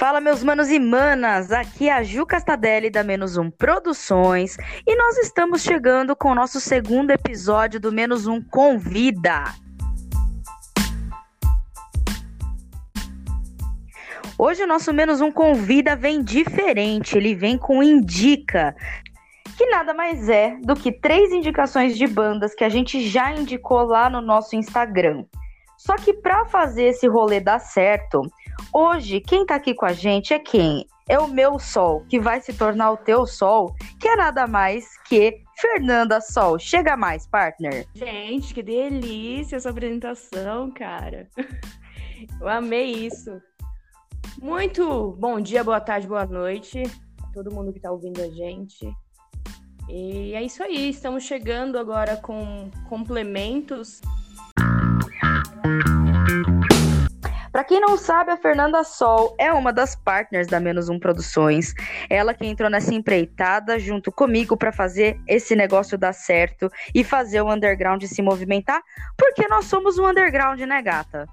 Fala, meus manos e manas! Aqui é a Ju Castadelli da Menos Um Produções e nós estamos chegando com o nosso segundo episódio do Menos Um Convida. Hoje o nosso Menos Um Convida vem diferente, ele vem com Indica, que nada mais é do que três indicações de bandas que a gente já indicou lá no nosso Instagram. Só que para fazer esse rolê dar certo, Hoje, quem tá aqui com a gente é quem? É o meu sol, que vai se tornar o teu sol, que é nada mais que Fernanda Sol. Chega mais, partner. Gente, que delícia essa apresentação, cara. Eu amei isso. Muito bom dia, boa tarde, boa noite. Todo mundo que tá ouvindo a gente. E é isso aí, estamos chegando agora com complementos. Para quem não sabe, a Fernanda Sol é uma das partners da Menos Um Produções. Ela que entrou nessa empreitada junto comigo para fazer esse negócio dar certo e fazer o underground se movimentar, porque nós somos um underground, né, gata?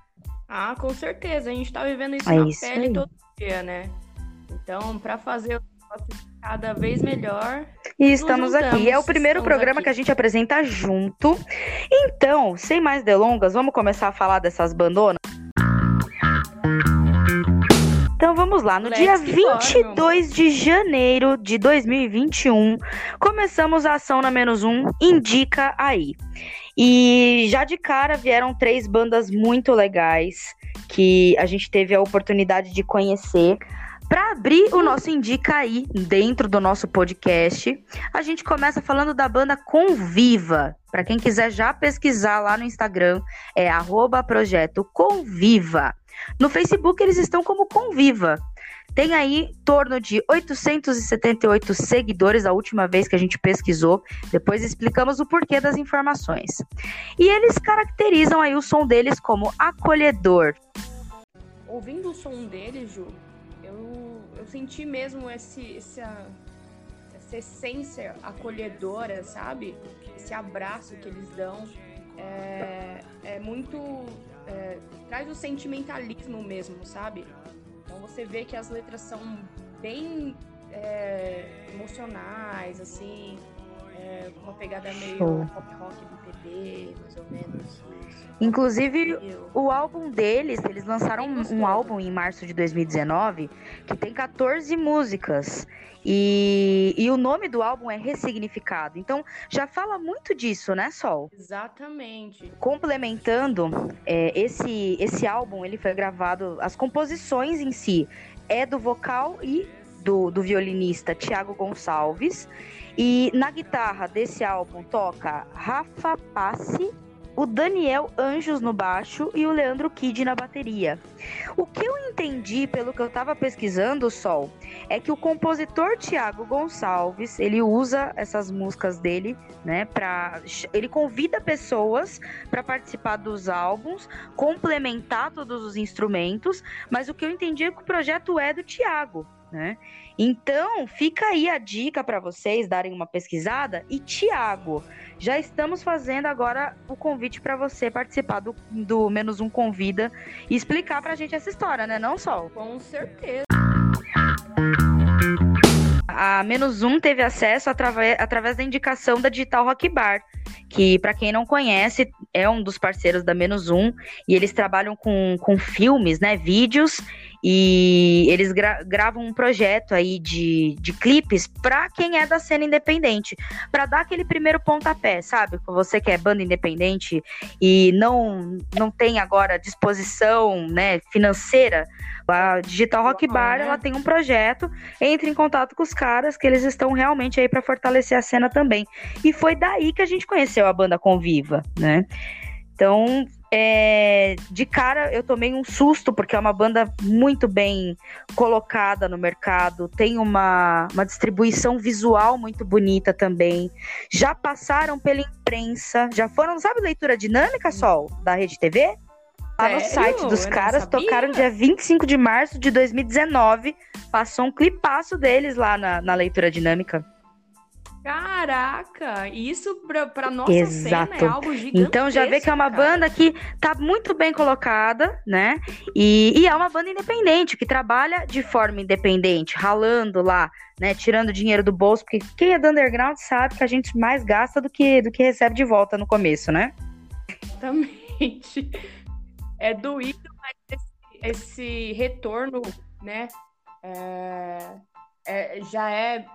Ah, com certeza. A gente tá vivendo isso é na isso pele aí. todo dia, né? Então, para fazer o negócio cada vez melhor. E estamos aqui. É o primeiro programa aqui. que a gente apresenta junto. Então, sem mais delongas, vamos começar a falar dessas bandonas? Então vamos lá, no Let's dia 22 de janeiro de 2021, começamos a ação na menos um, indica aí. E já de cara vieram três bandas muito legais que a gente teve a oportunidade de conhecer. Para abrir o nosso Indica aí dentro do nosso podcast, a gente começa falando da banda Conviva. Para quem quiser já pesquisar lá no Instagram, é arroba projeto Conviva. No Facebook eles estão como Conviva. Tem aí em torno de 878 seguidores a última vez que a gente pesquisou. Depois explicamos o porquê das informações. E eles caracterizam aí o som deles como acolhedor. Ouvindo o som deles, Ju, eu, eu senti mesmo esse, essa, essa essência acolhedora, sabe? Esse abraço que eles dão. É, é muito é, traz o sentimentalismo mesmo, sabe? Então você vê que as letras são bem é, emocionais, assim, é, uma pegada meio pop rock do PD, mais ou menos. Inclusive, o álbum deles, eles lançaram um, um álbum em março de 2019 que tem 14 músicas. E, e o nome do álbum é Ressignificado. Então, já fala muito disso, né, Sol? Exatamente. Complementando, é, esse, esse álbum, ele foi gravado, as composições em si é do vocal e do, do violinista Tiago Gonçalves. E na guitarra desse álbum toca Rafa Passi o Daniel Anjos no baixo e o Leandro Kid na bateria. O que eu entendi pelo que eu estava pesquisando, Sol, é que o compositor Tiago Gonçalves, ele usa essas músicas dele, né, para ele convida pessoas para participar dos álbuns, complementar todos os instrumentos, mas o que eu entendi é que o projeto é do Tiago, né? Então, fica aí a dica para vocês darem uma pesquisada. E Tiago, já estamos fazendo agora o convite para você participar do, do Menos Um Convida e explicar para a gente essa história, né, não, Sol? Com certeza. A Menos Um teve acesso através, através da indicação da Digital Rock Bar, que, para quem não conhece, é um dos parceiros da Menos Um, e eles trabalham com, com filmes, né, vídeos e eles gra gravam um projeto aí de, de clipes para quem é da cena independente, para dar aquele primeiro pontapé, sabe? Você que é banda independente e não não tem agora disposição, né, financeira, a Digital Rock Bar, ela tem um projeto, entre em contato com os caras que eles estão realmente aí para fortalecer a cena também. E foi daí que a gente conheceu a banda Conviva, né? Então, é, de cara eu tomei um susto, porque é uma banda muito bem colocada no mercado, tem uma, uma distribuição visual muito bonita também. Já passaram pela imprensa, já foram, sabe, leitura dinâmica, Sol, da Rede TV? Lá no site dos caras, tocaram dia 25 de março de 2019. Passou um clipaço deles lá na, na leitura dinâmica. Caraca, isso pra, pra nossa Exato. cena é algo gigantesco. Então já vê que é uma cara. banda que tá muito bem colocada, né? E, e, é uma banda independente, que trabalha de forma independente, ralando lá, né? Tirando dinheiro do bolso, porque quem é do underground sabe que a gente mais gasta do que, do que recebe de volta no começo, né? Exatamente. É doído, mas esse, esse retorno, né? É, é, já é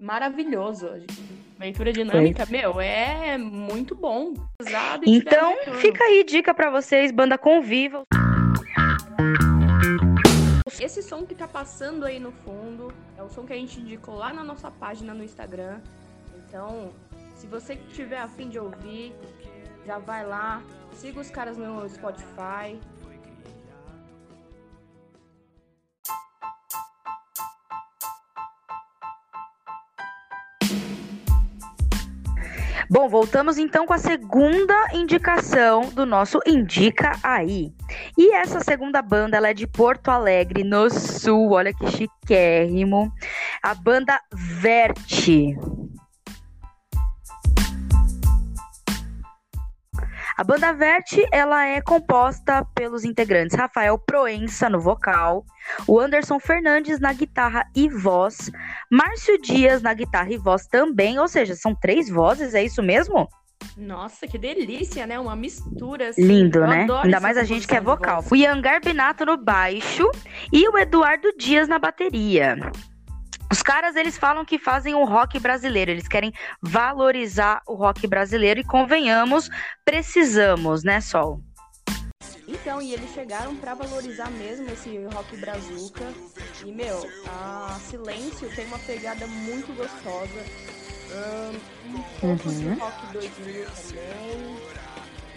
maravilhoso. Leitura dinâmica, Foi. meu, é muito bom. então, fica aí dica para vocês, banda Conviva. Esse som que tá passando aí no fundo é o som que a gente indicou lá na nossa página no Instagram. Então, se você tiver afim de ouvir, já vai lá, siga os caras no Spotify, Bom, voltamos então com a segunda indicação do nosso Indica Aí. E essa segunda banda, ela é de Porto Alegre, no Sul. Olha que chiquérrimo. A banda Verte. A banda Verte, ela é composta pelos integrantes Rafael Proença no vocal, o Anderson Fernandes na guitarra e voz, Márcio Dias na guitarra e voz também, ou seja, são três vozes, é isso mesmo? Nossa, que delícia, né? Uma mistura. Assim. Lindo, Eu né? Ainda mais a gente que é vocal. O Ian Garbinato no baixo e o Eduardo Dias na bateria. Os caras, eles falam que fazem o rock brasileiro, eles querem valorizar o rock brasileiro e convenhamos, precisamos, né, Sol? Então, e eles chegaram para valorizar mesmo esse rock brazuca. E, meu, a Silêncio tem uma pegada muito gostosa. Um, um pouco uhum. de rock 2000 também.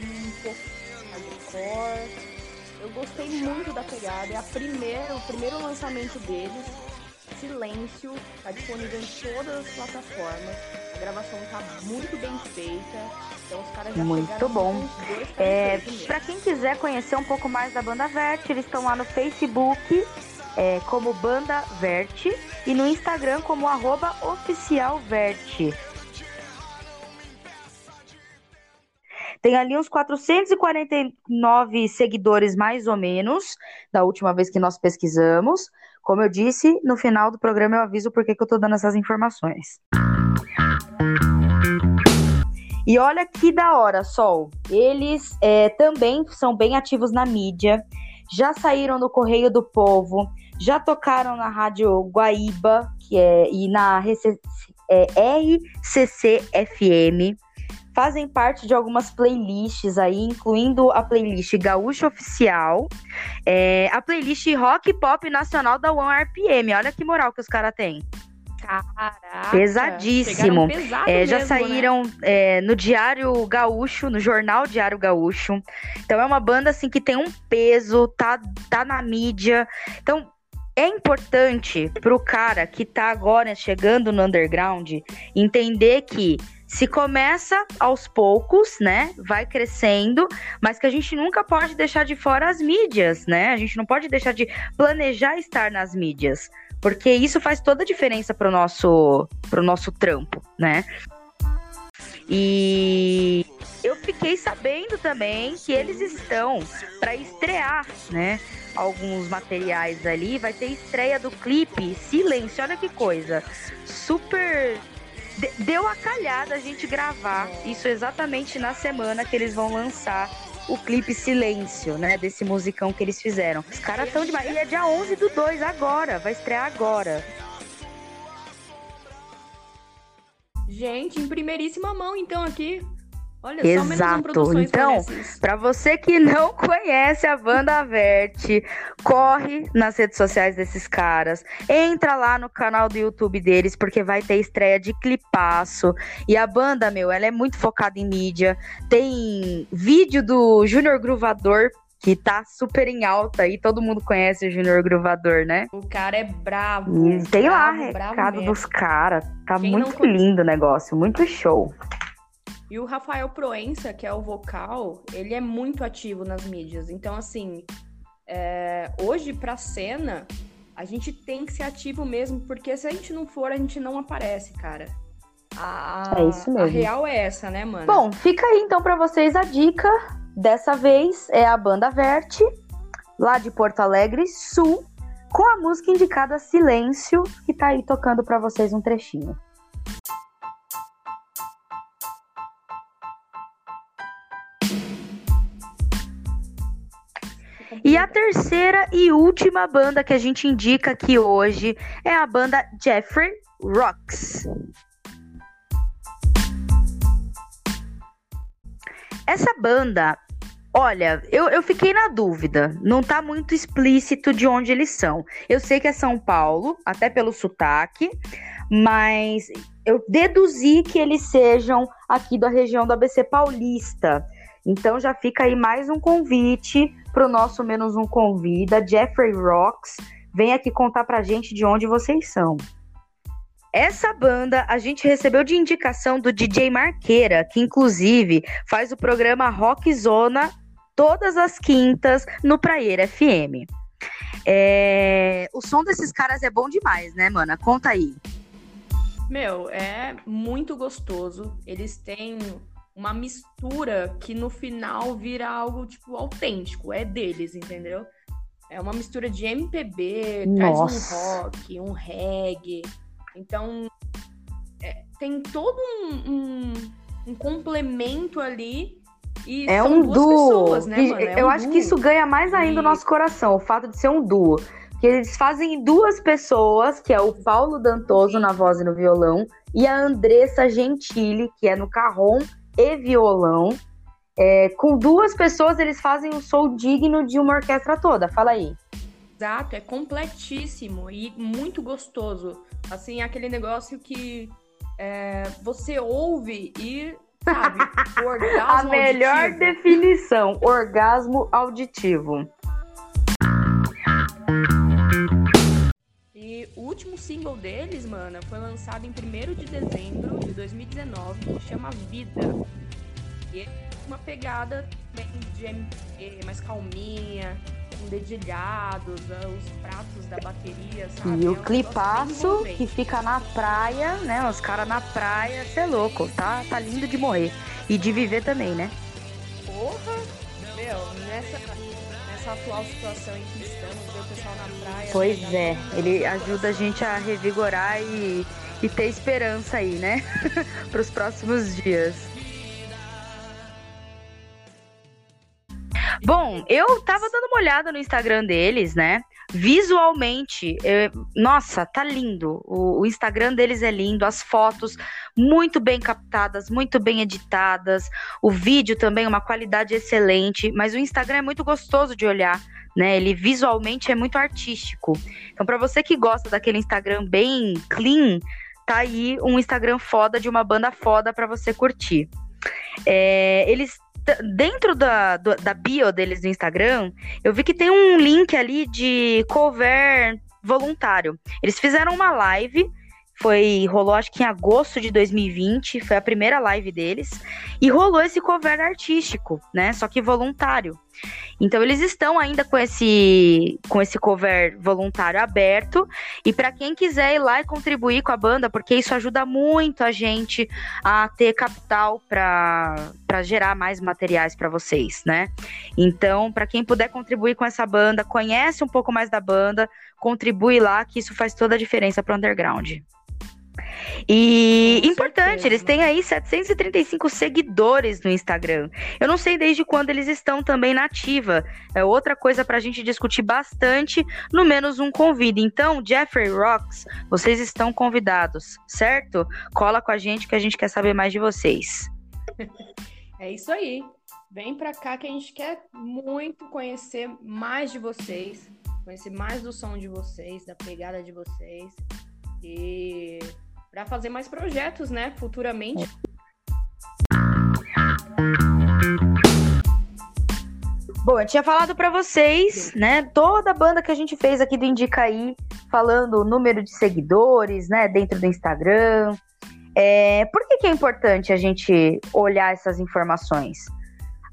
Um pouco de hardcore. Eu gostei muito da pegada. É a primeira, o primeiro lançamento deles. Silêncio, tá disponível em todas as plataformas. A gravação tá muito bem feita. Então os caras já Muito bom. É, para quem quiser conhecer um pouco mais da banda Verte, eles estão lá no Facebook é, como Banda Verte e no Instagram como arroba oficialverte. Tem ali uns 449 seguidores, mais ou menos, da última vez que nós pesquisamos. Como eu disse, no final do programa eu aviso por que eu tô dando essas informações. E olha que da hora, Sol. Eles é, também são bem ativos na mídia, já saíram no Correio do Povo, já tocaram na Rádio Guaíba, que é, e na RCC, é, RCC FM fazem parte de algumas playlists aí, incluindo a playlist Gaúcho Oficial, é, a playlist Rock Pop Nacional da One RPM. Olha que moral que os caras têm. Caraca, Pesadíssimo. É, já mesmo, né? saíram né? é, no Diário Gaúcho, no Jornal Diário Gaúcho. Então é uma banda assim que tem um peso, tá, tá na mídia. Então é importante pro cara que tá agora chegando no underground entender que se começa aos poucos, né? Vai crescendo, mas que a gente nunca pode deixar de fora as mídias, né? A gente não pode deixar de planejar estar nas mídias, porque isso faz toda a diferença pro nosso, pro nosso trampo, né? E eu fiquei sabendo também que eles estão para estrear, né? Alguns materiais ali. Vai ter estreia do clipe Silêncio. Olha que coisa. Super deu a calhada a gente gravar isso exatamente na semana que eles vão lançar o clipe Silêncio, né? Desse musicão que eles fizeram. Os caras estão demais. E é dia 11 do 2 agora, vai estrear agora. Gente, em primeiríssima mão, então, aqui. Olha, Exato. Então, para você que não conhece a banda Verte, corre nas redes sociais desses caras, entra lá no canal do YouTube deles, porque vai ter estreia de clipaço. E a banda, meu, ela é muito focada em mídia. Tem vídeo do Júnior Gruvador que tá super em alta e todo mundo conhece o Júnior Gruvador, né? O cara é bravo. E tem bravo, lá recado dos caras. Tá Quem muito lindo o negócio, muito show. E o Rafael Proença, que é o vocal, ele é muito ativo nas mídias. Então, assim, é, hoje pra cena, a gente tem que ser ativo mesmo, porque se a gente não for, a gente não aparece, cara. A, é isso mesmo. A real é essa, né, mano? Bom, fica aí então para vocês a dica. Dessa vez é a banda Verte, lá de Porto Alegre Sul, com a música indicada Silêncio, que tá aí tocando para vocês um trechinho. E a terceira e última banda que a gente indica aqui hoje é a banda Jeffrey Rocks. Essa banda, olha, eu, eu fiquei na dúvida. Não tá muito explícito de onde eles são. Eu sei que é São Paulo, até pelo sotaque, mas eu deduzi que eles sejam aqui da região do ABC Paulista. Então já fica aí mais um convite para o nosso Menos Um Convida, Jeffrey Rocks. Vem aqui contar pra gente de onde vocês são. Essa banda a gente recebeu de indicação do DJ Marqueira, que inclusive faz o programa Rock Zona todas as quintas no Praieira FM. É... O som desses caras é bom demais, né, mana? Conta aí. Meu, é muito gostoso. Eles têm uma mistura que no final vira algo, tipo, autêntico. É deles, entendeu? É uma mistura de MPB, Nossa. traz um rock, um reggae. Então, é, tem todo um, um, um, complemento ali. E é um duo. Pessoas, né, mano? É eu um acho duo. que isso ganha mais ainda e... o nosso coração, o fato de ser um duo. Que eles fazem duas pessoas, que é o Paulo Dantoso na voz e no violão, e a Andressa Gentili, que é no carrom e violão. É, com duas pessoas, eles fazem um show digno de uma orquestra toda. Fala aí. Exato, é completíssimo e muito gostoso. Assim, aquele negócio que é, você ouve e, sabe, orgasmo A melhor auditivo. definição, orgasmo auditivo. E o último single deles, mano, foi lançado em 1 de dezembro de 2019, que chama Vida. E é uma pegada bem de MP, mais calminha, com dedilhados, né, os pratos da bateria, sabe? E o é clipaço que fica na praia, né? Os caras na praia, você é louco, tá? Tá lindo de morrer. E de viver também, né? Porra! Meu, nessa, nessa atual situação em que estamos, ver o pessoal na praia. Pois é, ele ajuda a gente a revigorar e, e ter esperança aí, né? Para os próximos dias. Bom, eu tava dando uma olhada no Instagram deles, né? Visualmente, eu, nossa, tá lindo. O, o, Instagram deles é lindo, as fotos muito bem captadas, muito bem editadas, o vídeo também uma qualidade excelente, mas o Instagram é muito gostoso de olhar. Né, ele visualmente é muito artístico. Então, para você que gosta daquele Instagram bem clean, tá aí um Instagram foda de uma banda foda para você curtir. É, eles dentro da, do, da bio deles no Instagram, eu vi que tem um link ali de cover voluntário. Eles fizeram uma live foi rolou acho que em agosto de 2020, foi a primeira live deles e rolou esse cover artístico, né? Só que voluntário. Então eles estão ainda com esse com esse cover voluntário aberto e para quem quiser ir lá e contribuir com a banda, porque isso ajuda muito a gente a ter capital para para gerar mais materiais para vocês, né? Então, para quem puder contribuir com essa banda, conhece um pouco mais da banda, contribui lá que isso faz toda a diferença para o underground. E Com importante, certeza. eles têm aí 735 seguidores no Instagram. Eu não sei desde quando eles estão também na ativa. É outra coisa para a gente discutir bastante, no menos um convite. Então, Jeffrey Rocks, vocês estão convidados, certo? Cola com a gente que a gente quer saber mais de vocês. É isso aí. Vem para cá que a gente quer muito conhecer mais de vocês, conhecer mais do som de vocês, da pegada de vocês. E para fazer mais projetos, né, futuramente. Bom, eu tinha falado para vocês, né, toda a banda que a gente fez aqui do Indicaí, falando o número de seguidores, né, dentro do Instagram. É, por que, que é importante a gente olhar essas informações?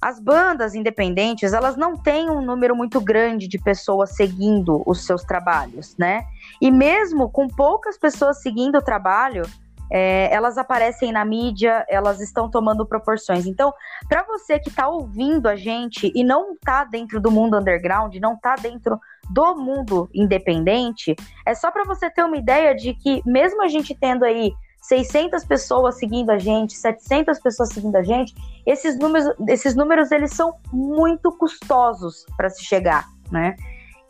As bandas independentes, elas não têm um número muito grande de pessoas seguindo os seus trabalhos, né? E mesmo com poucas pessoas seguindo o trabalho, é, elas aparecem na mídia, elas estão tomando proporções. Então, para você que está ouvindo a gente e não está dentro do mundo underground, não está dentro do mundo independente, é só para você ter uma ideia de que mesmo a gente tendo aí 600 pessoas seguindo a gente, 700 pessoas seguindo a gente, esses números, esses números eles são muito custosos para se chegar, né?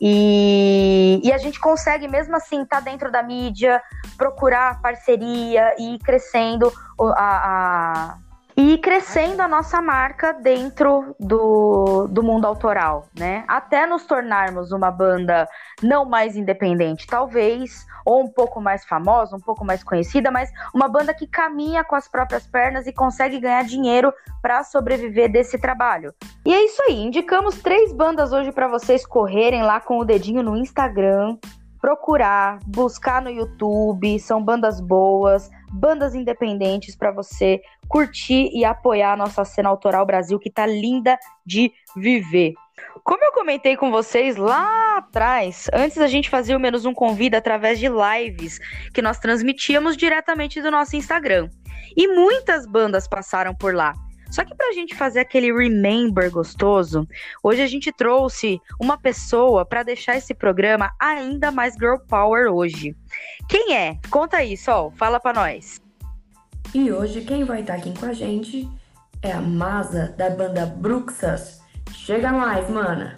E, e, a gente consegue, mesmo assim, estar tá dentro da mídia, procurar parceria e ir crescendo a, a e crescendo a nossa marca dentro do, do mundo autoral, né? Até nos tornarmos uma banda não mais independente, talvez, ou um pouco mais famosa, um pouco mais conhecida, mas uma banda que caminha com as próprias pernas e consegue ganhar dinheiro para sobreviver desse trabalho. E é isso aí, indicamos três bandas hoje para vocês correrem lá com o dedinho no Instagram, procurar, buscar no YouTube, são bandas boas, bandas independentes para você curtir e apoiar a nossa cena autoral Brasil que tá linda de viver. Como eu comentei com vocês lá atrás, antes a gente fazia o menos um convida através de lives que nós transmitíamos diretamente do nosso Instagram. E muitas bandas passaram por lá. Só que pra gente fazer aquele remember gostoso, hoje a gente trouxe uma pessoa para deixar esse programa ainda mais girl power hoje. Quem é? Conta aí, Sol, fala para nós. E hoje quem vai estar aqui com a gente é a Masa da banda Bruxas. Chega mais, mana.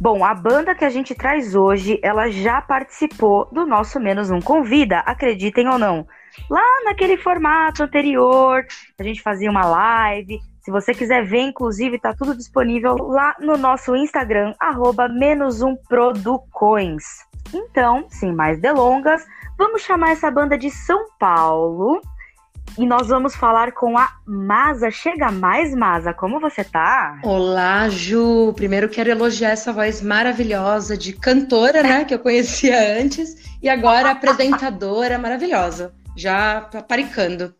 Bom, a banda que a gente traz hoje, ela já participou do nosso Menos Um Convida, acreditem ou não. Lá naquele formato anterior, a gente fazia uma live. Se você quiser ver, inclusive, tá tudo disponível lá no nosso Instagram, arroba menos um Producões. Então, sem mais delongas, vamos chamar essa banda de São Paulo e nós vamos falar com a Masa. Chega mais, Masa, como você tá? Olá, Ju. Primeiro quero elogiar essa voz maravilhosa de cantora, né, que eu conhecia antes, e agora apresentadora maravilhosa, já paparicando.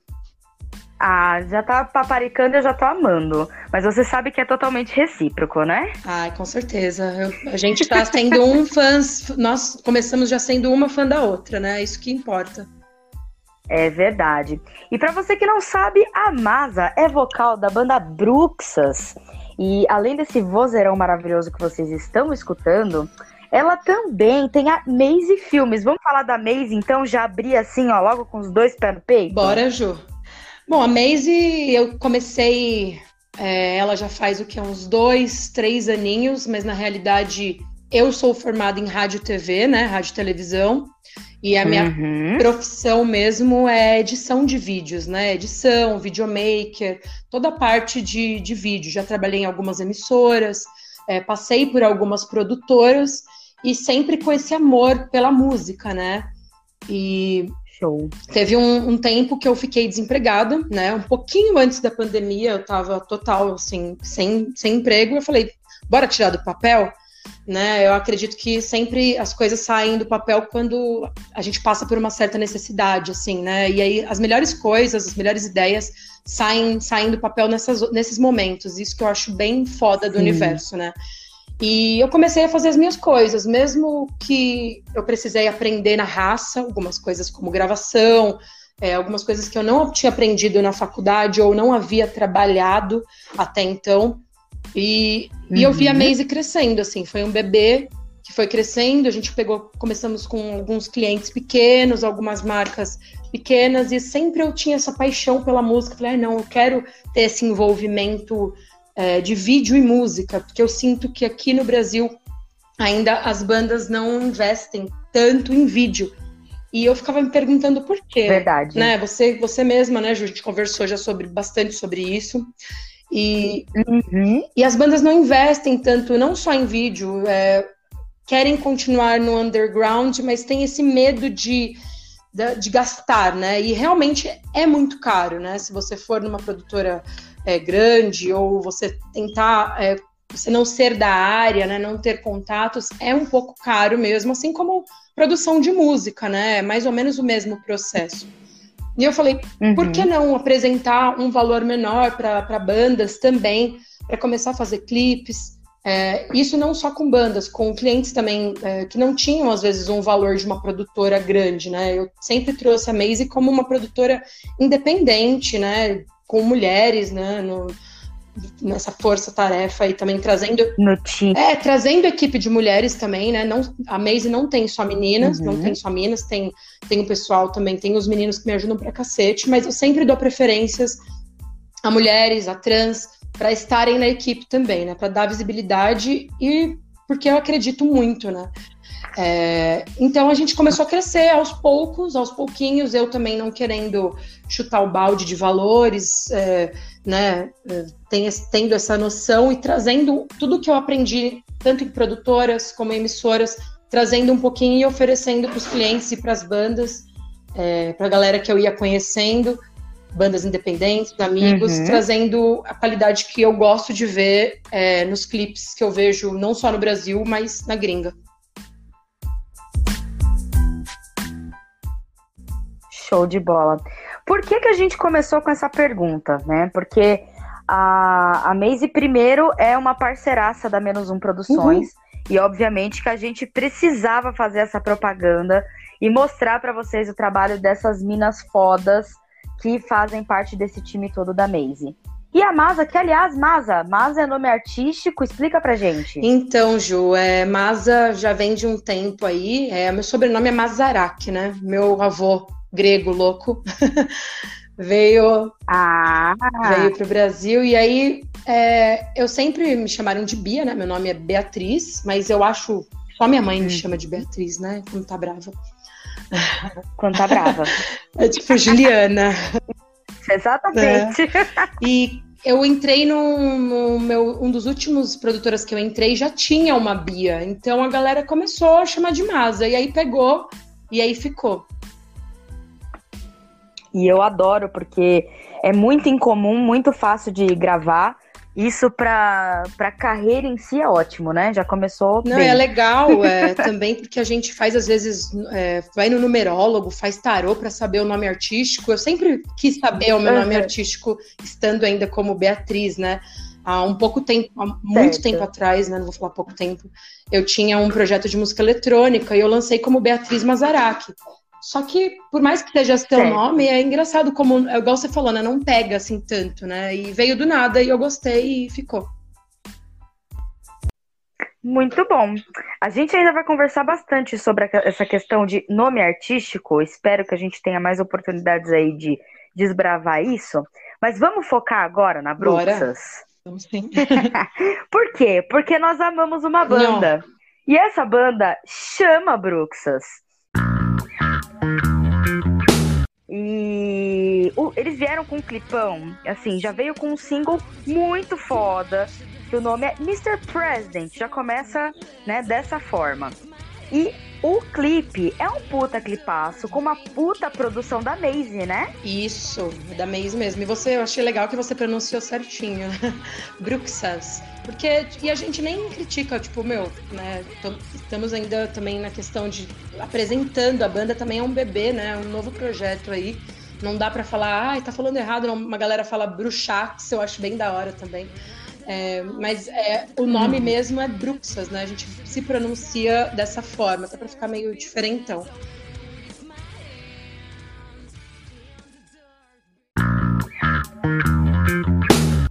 Ah, já tá paparicando, eu já tô amando. Mas você sabe que é totalmente recíproco, né? Ai, com certeza. Eu, a gente tá sendo um fã, nós começamos já sendo uma fã da outra, né? É isso que importa. É verdade. E para você que não sabe, a Masa é vocal da banda Bruxas. E além desse vozeirão maravilhoso que vocês estão escutando, ela também tem a Maze Filmes. Vamos falar da Maze, então? Já abri assim, ó, logo com os dois pés no peito? Bora, Ju. Bom, a Maze, eu comecei. É, ela já faz o que? Uns dois, três aninhos, mas na realidade eu sou formada em rádio TV, né? Rádio e televisão. E a minha uhum. profissão mesmo é edição de vídeos, né? Edição, videomaker, toda a parte de, de vídeo. Já trabalhei em algumas emissoras, é, passei por algumas produtoras e sempre com esse amor pela música, né? E Show. teve um, um tempo que eu fiquei desempregada, né? Um pouquinho antes da pandemia, eu tava total, assim, sem, sem emprego. Eu falei, bora tirar do papel? Né? Eu acredito que sempre as coisas saem do papel quando a gente passa por uma certa necessidade, assim, né? E aí as melhores coisas, as melhores ideias saem, saem do papel nessas, nesses momentos. Isso que eu acho bem foda do Sim. universo, né? E eu comecei a fazer as minhas coisas, mesmo que eu precisei aprender na raça, algumas coisas como gravação, é, algumas coisas que eu não tinha aprendido na faculdade ou não havia trabalhado até então. E, uhum. e eu vi a uhum. Maisie crescendo, assim, foi um bebê que foi crescendo, a gente pegou, começamos com alguns clientes pequenos, algumas marcas pequenas, e sempre eu tinha essa paixão pela música, falei, ah, não, eu quero ter esse envolvimento é, de vídeo e música, porque eu sinto que aqui no Brasil ainda as bandas não investem tanto em vídeo. E eu ficava me perguntando por quê. Verdade. Né? Você, você mesma, né, Ju, a gente conversou já sobre bastante sobre isso. E, uhum. e as bandas não investem tanto, não só em vídeo, é, querem continuar no underground, mas tem esse medo de, de, de, gastar, né? E realmente é muito caro, né? Se você for numa produtora é, grande ou você tentar é, você não ser da área, né, não ter contatos, é um pouco caro mesmo, assim como produção de música, né? É mais ou menos o mesmo processo. E eu falei, uhum. por que não apresentar um valor menor para bandas também, para começar a fazer clipes? É, isso não só com bandas, com clientes também é, que não tinham, às vezes, um valor de uma produtora grande, né? Eu sempre trouxe a Maze como uma produtora independente, né? Com mulheres, né? No, nessa força-tarefa e também trazendo no time. É, trazendo equipe de mulheres também, né? Não, a Maze não tem só meninas, uhum. não tem só meninas, tem tem o pessoal também, tem os meninos que me ajudam pra cacete, mas eu sempre dou preferências a mulheres, a trans, para estarem na equipe também, né? Para dar visibilidade e porque eu acredito muito, né? É, então a gente começou a crescer aos poucos, aos pouquinhos, eu também não querendo chutar o balde de valores, é, né, é, tendo essa noção e trazendo tudo que eu aprendi, tanto em produtoras como em emissoras, trazendo um pouquinho e oferecendo para os clientes e para as bandas, é, para a galera que eu ia conhecendo, bandas independentes, amigos, uhum. trazendo a qualidade que eu gosto de ver é, nos clipes que eu vejo não só no Brasil, mas na gringa. Show de bola. Por que, que a gente começou com essa pergunta, né? Porque a, a Maze, primeiro, é uma parceiraça da Menos Um Produções. Uhum. E, obviamente, que a gente precisava fazer essa propaganda e mostrar para vocês o trabalho dessas minas fodas que fazem parte desse time todo da Maze. E a Masa, que aliás, Masa, Masa é nome artístico, explica pra gente. Então, Ju, é, Masa já vem de um tempo aí, é, meu sobrenome é Mazarak, né? Meu avô grego louco, veio ah. veio para o Brasil e aí é, eu sempre me chamaram de Bia, né? Meu nome é Beatriz, mas eu acho só minha mãe hum. me chama de Beatriz, né? Quando tá brava. Quando tá brava. é tipo Juliana. Exatamente. É. E eu entrei no, no, meu um dos últimos produtoras que eu entrei já tinha uma Bia, então a galera começou a chamar de Masa e aí pegou e aí ficou. E eu adoro, porque é muito incomum, muito fácil de gravar. Isso para a carreira em si é ótimo, né? Já começou. Não, bem. é legal é, também, porque a gente faz, às vezes, é, vai no numerólogo, faz tarô para saber o nome artístico. Eu sempre quis saber o meu uhum. nome artístico, estando ainda como Beatriz, né? Há um pouco tempo, há muito certo. tempo atrás, né? Não vou falar pouco tempo, eu tinha um projeto de música eletrônica e eu lancei como Beatriz Mazaraki. Só que, por mais que seja seu certo. nome, é engraçado como, é igual você falou, né? Não pega assim tanto, né? E veio do nada e eu gostei e ficou. Muito bom. A gente ainda vai conversar bastante sobre essa questão de nome artístico. Espero que a gente tenha mais oportunidades aí de desbravar isso. Mas vamos focar agora na Bruxas. Vamos sim. Por quê? Porque nós amamos uma banda. Não. E essa banda chama Bruxas. E uh, eles vieram com um clipão, assim, já veio com um single muito foda, que o nome é Mr. President, já começa, né, dessa forma. E o clipe é um puta clipaço, com uma puta produção da Maze, né? Isso, da Maze mesmo. E você, eu achei legal que você pronunciou certinho. Bruxas. Porque, e a gente nem critica, tipo, meu, né? Estamos ainda também na questão de apresentando a banda também é um bebê, né? Um novo projeto aí. Não dá para falar, ah, tá falando errado. Uma galera fala bruxax, eu acho bem da hora também. É, mas é, o nome mesmo é Bruxas, né? A gente se pronuncia dessa forma, até para ficar meio diferentão.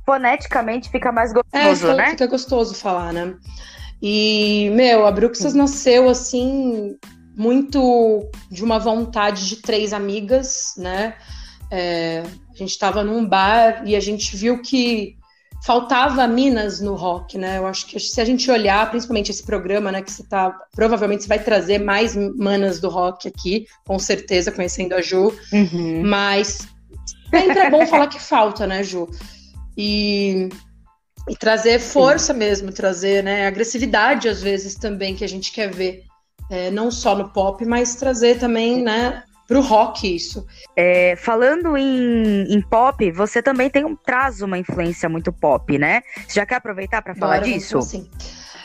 Foneticamente fica mais gostoso, é, né? Fica gostoso falar, né? E, meu, a Bruxas nasceu assim, muito de uma vontade de três amigas, né? É, a gente estava num bar e a gente viu que faltava minas no rock, né? Eu acho que se a gente olhar, principalmente esse programa, né, que você tá, provavelmente você vai trazer mais manas do rock aqui, com certeza, conhecendo a Ju, uhum. mas sempre é bom falar que falta, né, Ju? E, e trazer força Sim. mesmo, trazer, né, agressividade às vezes também que a gente quer ver, é, não só no pop, mas trazer também, né, pro rock isso. É, falando em, em, pop, você também tem um, traz uma influência muito pop, né? Você já quer aproveitar para falar Bora, disso? Sim.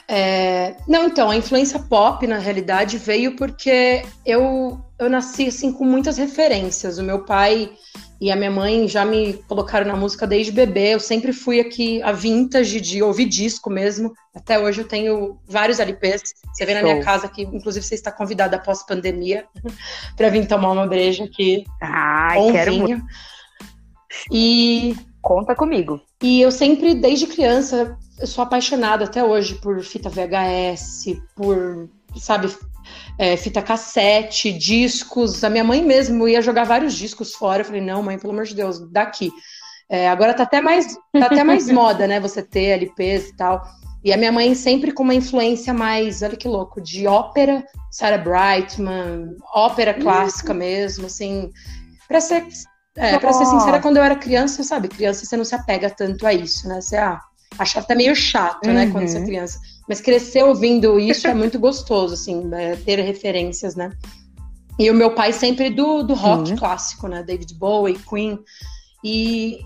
É, não, então, a influência pop, na realidade, veio porque eu, eu nasci, assim, com muitas referências. O meu pai e a minha mãe já me colocaram na música desde bebê. Eu sempre fui aqui a vintage de ouvir disco mesmo. Até hoje eu tenho vários LPs. Você vê na minha casa que, inclusive, você está convidada após pandemia para vir tomar uma breja aqui. Ai, quero muito. E conta comigo. E eu sempre, desde criança, eu sou apaixonada até hoje por fita VHS, por, sabe, é, fita cassete, discos. A minha mãe mesmo ia jogar vários discos fora. Eu falei, não, mãe, pelo amor de Deus, daqui. É, agora tá até mais, tá até mais moda, né? Você ter LPs e tal. E a minha mãe sempre com uma influência mais, olha que louco, de ópera, Sarah Brightman, ópera clássica uhum. mesmo, assim. Pra ser, é, pra ser sincera, quando eu era criança, sabe? Criança você não se apega tanto a isso, né? Você ah, acha até meio chato, uhum. né? Quando você é uhum. criança. Mas crescer ouvindo isso é muito gostoso, assim, é, ter referências, né? E o meu pai sempre do, do rock clássico, né? David Bowie, Queen. E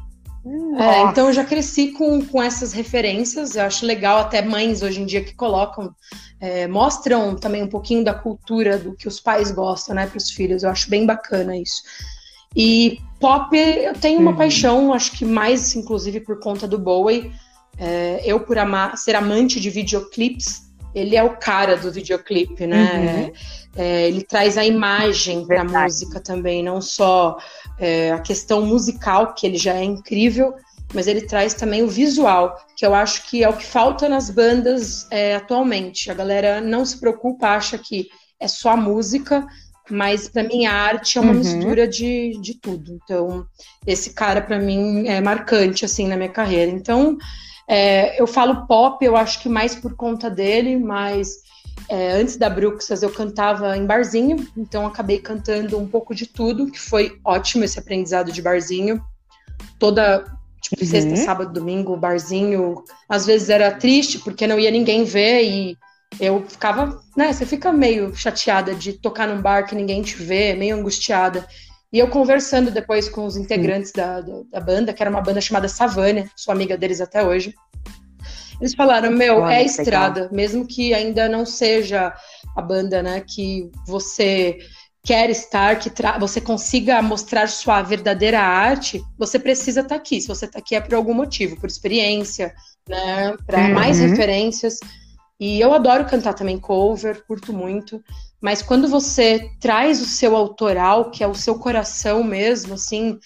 é, então eu já cresci com, com essas referências. Eu acho legal até mães hoje em dia que colocam, é, mostram também um pouquinho da cultura do que os pais gostam, né, para os filhos. Eu acho bem bacana isso. E pop, eu tenho uma uhum. paixão, acho que mais, inclusive, por conta do Bowie. É, eu, por amar, ser amante de videoclipes, ele é o cara do videoclipe, né? Uhum. É, ele traz a imagem para a música também, não só é, a questão musical, que ele já é incrível, mas ele traz também o visual, que eu acho que é o que falta nas bandas é, atualmente. A galera não se preocupa, acha que é só a música, mas para mim a arte é uma uhum. mistura de, de tudo. Então, esse cara para mim é marcante assim na minha carreira. Então, é, eu falo pop, eu acho que mais por conta dele, mas é, antes da Bruxas eu cantava em barzinho, então acabei cantando um pouco de tudo, que foi ótimo esse aprendizado de barzinho. Toda, tipo, uhum. sexta, sábado, domingo, barzinho. Às vezes era triste porque não ia ninguém ver e eu ficava, né? Você fica meio chateada de tocar num bar que ninguém te vê, meio angustiada. E eu conversando depois com os integrantes da, da, da, banda, que era uma banda chamada Savânia, sou amiga deles até hoje. Eles falaram, meu, Olha, é estrada, legal. mesmo que ainda não seja a banda, né, que você quer estar, que você consiga mostrar sua verdadeira arte, você precisa estar tá aqui. Se você está aqui é por algum motivo, por experiência, né, para uhum. mais referências. E eu adoro cantar também cover, curto muito. Mas quando você traz o seu autoral, que é o seu coração mesmo, assim,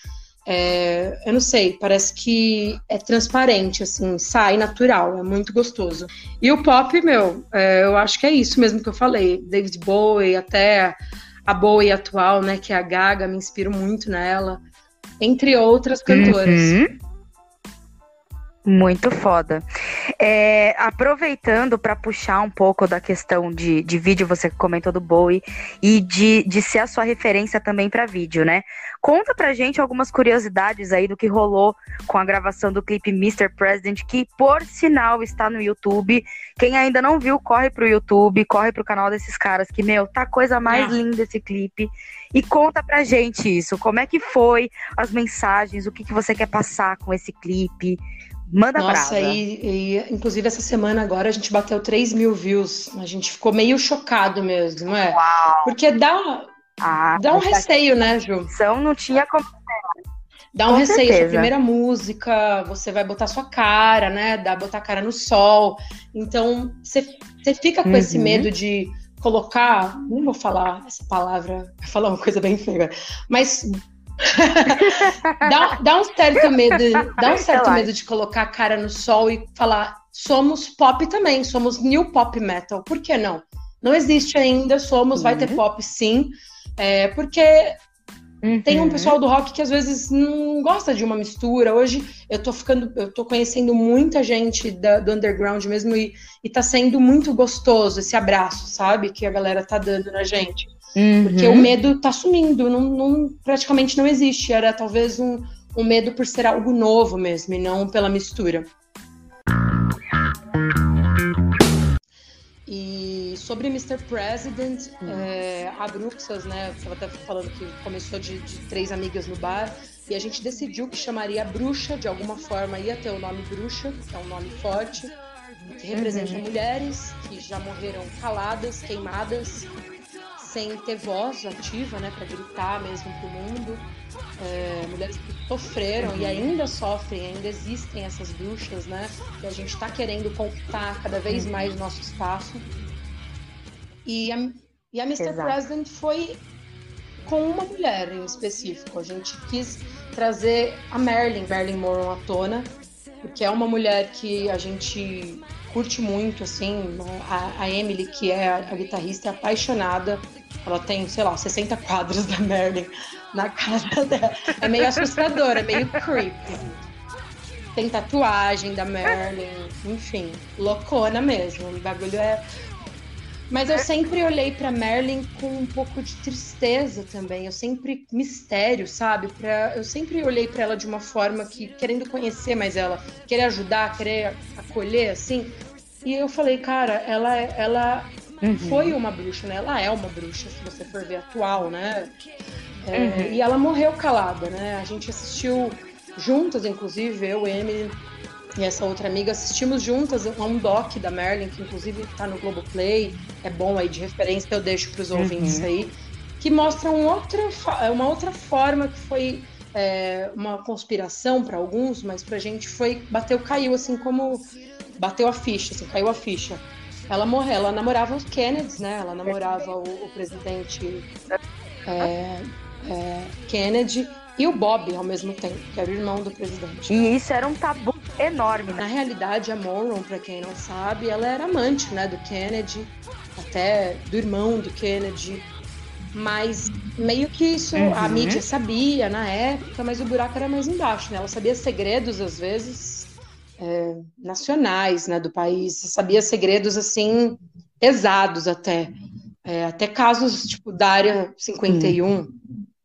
é, eu não sei, parece que é transparente, assim, sai natural, é muito gostoso. E o pop, meu, é, eu acho que é isso mesmo que eu falei. David Bowie, até a Bowie atual, né, que é a Gaga, me inspiro muito nela, entre outras cantoras. Uhum. Muito foda. É, aproveitando para puxar um pouco da questão de, de vídeo, você comentou do Bowie, e de, de ser a sua referência também para vídeo, né? Conta pra gente algumas curiosidades aí do que rolou com a gravação do clipe Mr. President, que por sinal está no YouTube. Quem ainda não viu, corre pro YouTube, corre pro canal desses caras, que, meu, tá coisa mais é. linda esse clipe. E conta pra gente isso, como é que foi, as mensagens, o que, que você quer passar com esse clipe. Manda Nossa, e, e, inclusive essa semana agora a gente bateu 3 mil views. A gente ficou meio chocado mesmo, não é? Uau. Porque dá, ah, dá um receio, né, Ju? Não tinha como. Dá um Com receio, certeza. sua primeira música, você vai botar sua cara, né? Dá botar a cara no sol. Então, você, você fica com uhum. esse medo de colocar. Não vou falar essa palavra, vou falar uma coisa bem feia, mas dá, dá um certo medo, dá um certo medo de colocar a cara no sol e falar somos pop também, somos new pop metal. Por que não? Não existe ainda, somos, uhum. vai ter uhum. pop sim, é, porque Uhum. Tem um pessoal do rock que às vezes não gosta de uma mistura. Hoje eu tô ficando, eu tô conhecendo muita gente da, do underground mesmo e, e tá sendo muito gostoso esse abraço, sabe? Que a galera tá dando na gente. Uhum. Porque o medo tá sumindo, não, não, praticamente não existe. Era talvez um, um medo por ser algo novo mesmo, e não pela mistura. E sobre Mr. President, é, a Bruxas, né? Ela até falando que começou de, de, três amigas no bar. E a gente decidiu que chamaria Bruxa, de alguma forma ia ter o nome Bruxa, que é um nome forte, que representa uhum. mulheres que já morreram caladas, queimadas, sem ter voz ativa, né? Para gritar mesmo pro mundo. É, mulheres que sofreram e ainda sofrem, ainda existem essas bruxas, né? Que a gente está querendo conquistar cada vez mais o nosso espaço. E a, e a Mr. Exato. President foi com uma mulher em específico. A gente quis trazer a Marilyn, Marilyn Monroe à tona, porque é uma mulher que a gente curte muito, assim, a, a Emily, que é a, a guitarrista, é apaixonada. Ela tem, sei lá, 60 quadros da Marilyn na cara dela. É meio assustador, é meio creepy. Tem tatuagem da Marilyn, enfim, loucona mesmo. O bagulho é. Mas eu sempre olhei para Marilyn com um pouco de tristeza também. Eu sempre mistério, sabe? Pra... Eu sempre olhei para ela de uma forma que querendo conhecer mais ela, querer ajudar, querer acolher, assim. E eu falei, cara, ela, ela uhum. foi uma bruxa, né? Ela é uma bruxa, se você for ver atual, né? É, uhum. E ela morreu calada, né? A gente assistiu juntas, inclusive, eu, Emily e essa outra amiga, assistimos juntas a um doc da Merlin, que inclusive está no Globoplay, é bom aí de referência, eu deixo para os uhum. ouvintes uhum. aí, que mostra um outra, uma outra forma que foi é, uma conspiração para alguns, mas para a gente foi, bateu, caiu, assim como bateu a ficha, assim, caiu a ficha. Ela morreu, ela namorava os Kennedys, né? Ela namorava o, o presidente é, é, Kennedy e o Bob ao mesmo tempo, que era o irmão do presidente. E isso era um tabu enorme. Né? Na realidade, a Monroe, para quem não sabe, ela era amante, né, do Kennedy, até do irmão do Kennedy. Mas meio que isso uhum. a mídia sabia na época, mas o buraco era mais embaixo, né? Ela sabia segredos às vezes é, nacionais, né, do país, sabia segredos assim pesados até, é, até casos tipo da área 51.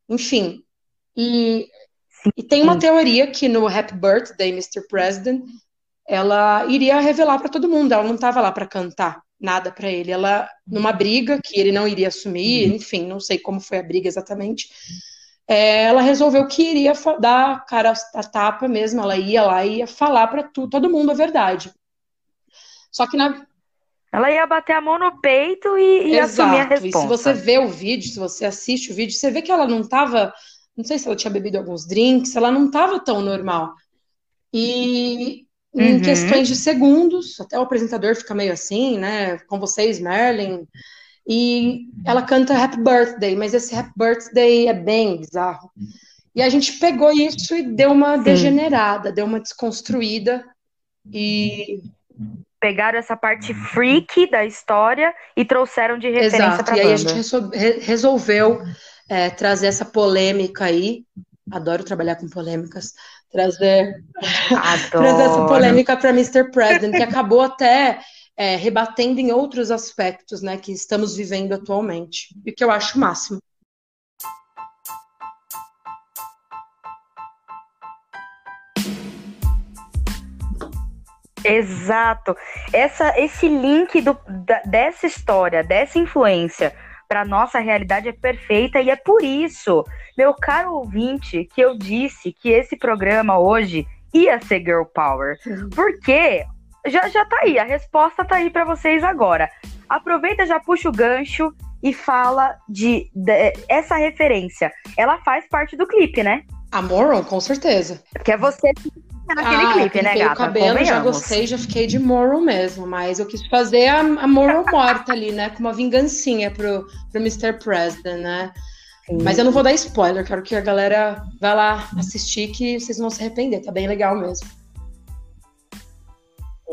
Enfim, e, e tem uma teoria que no Happy Birthday, Mr. President, ela iria revelar para todo mundo, ela não estava lá para cantar nada para ele. Ela, numa briga que ele não iria assumir, enfim, não sei como foi a briga exatamente, é, ela resolveu que iria dar cara a tapa mesmo, ela ia lá e ia falar para todo mundo a verdade. Só que na, ela ia bater a mão no peito e, e assumir a resposta. E se você vê o vídeo, se você assiste o vídeo, você vê que ela não estava. Não sei se ela tinha bebido alguns drinks, ela não estava tão normal. E em uhum. questões de segundos, até o apresentador fica meio assim, né? Com vocês, Merlin. E ela canta Happy Birthday, mas esse Happy Birthday é bem bizarro. E a gente pegou isso e deu uma degenerada, deu uma desconstruída. E pegaram essa parte freak da história e trouxeram de referência para E aí a gente resolveu é, trazer essa polêmica aí. Adoro trabalhar com polêmicas. Trazer, trazer essa polêmica para Mr. President, que acabou até é, rebatendo em outros aspectos né, que estamos vivendo atualmente. E que eu acho o máximo. Exato. Essa, esse link do, da, dessa história, dessa influência para nossa realidade é perfeita e é por isso, meu caro ouvinte, que eu disse que esse programa hoje ia ser Girl Power. Porque já, já tá aí, a resposta tá aí para vocês agora. Aproveita, já puxa o gancho e fala de, de, essa referência. Ela faz parte do clipe, né? A Moron, com certeza. Que é você naquele ah, clipe, né, gata? o cabelo, já gostei, já fiquei de Morrow mesmo, mas eu quis fazer a, a Morrow morta ali, né, com uma vingancinha pro, pro Mr. President, né? Sim. Mas eu não vou dar spoiler, quero que a galera vá lá assistir que vocês vão se arrepender, tá bem legal mesmo.